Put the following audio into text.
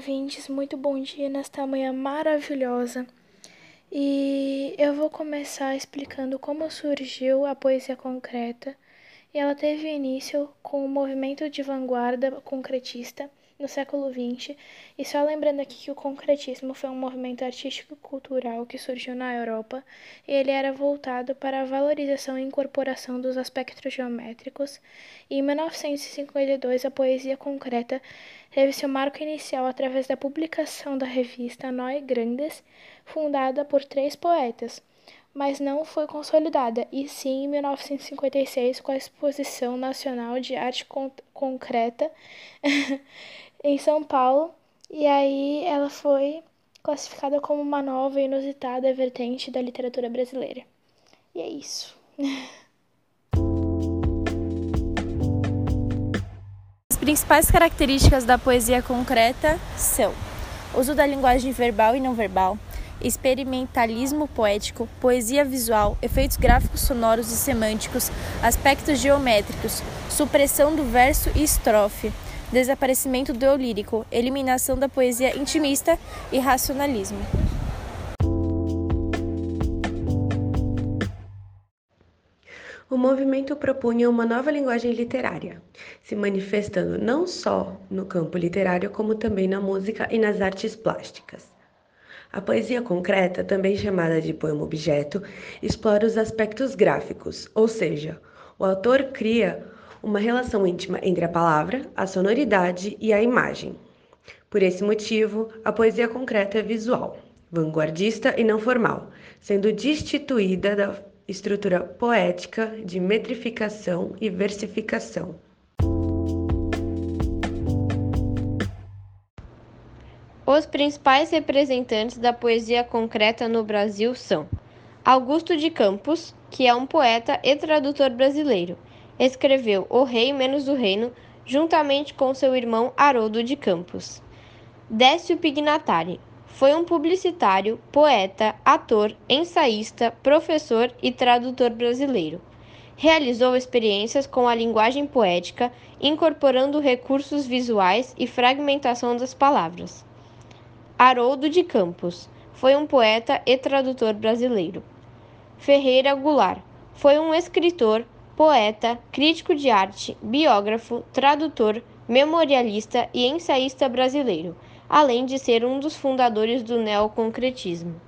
ouvintes, muito bom dia nesta manhã maravilhosa. E eu vou começar explicando como surgiu a poesia concreta. E ela teve início com o movimento de vanguarda concretista no século XX. E só lembrando aqui que o concretismo foi um movimento artístico-cultural que surgiu na Europa e ele era voltado para a valorização e incorporação dos aspectos geométricos. E em 1952, a poesia concreta teve seu marco inicial através da publicação da revista Noi Grandes, fundada por três poetas, mas não foi consolidada, e sim em 1956 com a Exposição Nacional de Arte Con Concreta em São Paulo, e aí ela foi classificada como uma nova e inusitada vertente da literatura brasileira. E é isso. As principais características da poesia concreta são: uso da linguagem verbal e não verbal, experimentalismo poético, poesia visual, efeitos gráficos sonoros e semânticos, aspectos geométricos, supressão do verso e estrofe, desaparecimento do eu lírico, eliminação da poesia intimista e racionalismo. O movimento propunha uma nova linguagem literária, se manifestando não só no campo literário, como também na música e nas artes plásticas. A poesia concreta, também chamada de poema-objeto, explora os aspectos gráficos, ou seja, o autor cria uma relação íntima entre a palavra, a sonoridade e a imagem. Por esse motivo, a poesia concreta é visual, vanguardista e não formal, sendo destituída da estrutura poética de metrificação e versificação. Os principais representantes da poesia concreta no Brasil são Augusto de Campos, que é um poeta e tradutor brasileiro escreveu O Rei menos o Reino, juntamente com seu irmão Haroldo de Campos. Décio Pignatari foi um publicitário, poeta, ator, ensaísta, professor e tradutor brasileiro. Realizou experiências com a linguagem poética, incorporando recursos visuais e fragmentação das palavras. Haroldo de Campos foi um poeta e tradutor brasileiro. Ferreira Goulart foi um escritor, poeta, crítico de arte, biógrafo, tradutor, memorialista e ensaísta brasileiro, além de ser um dos fundadores do neoconcretismo.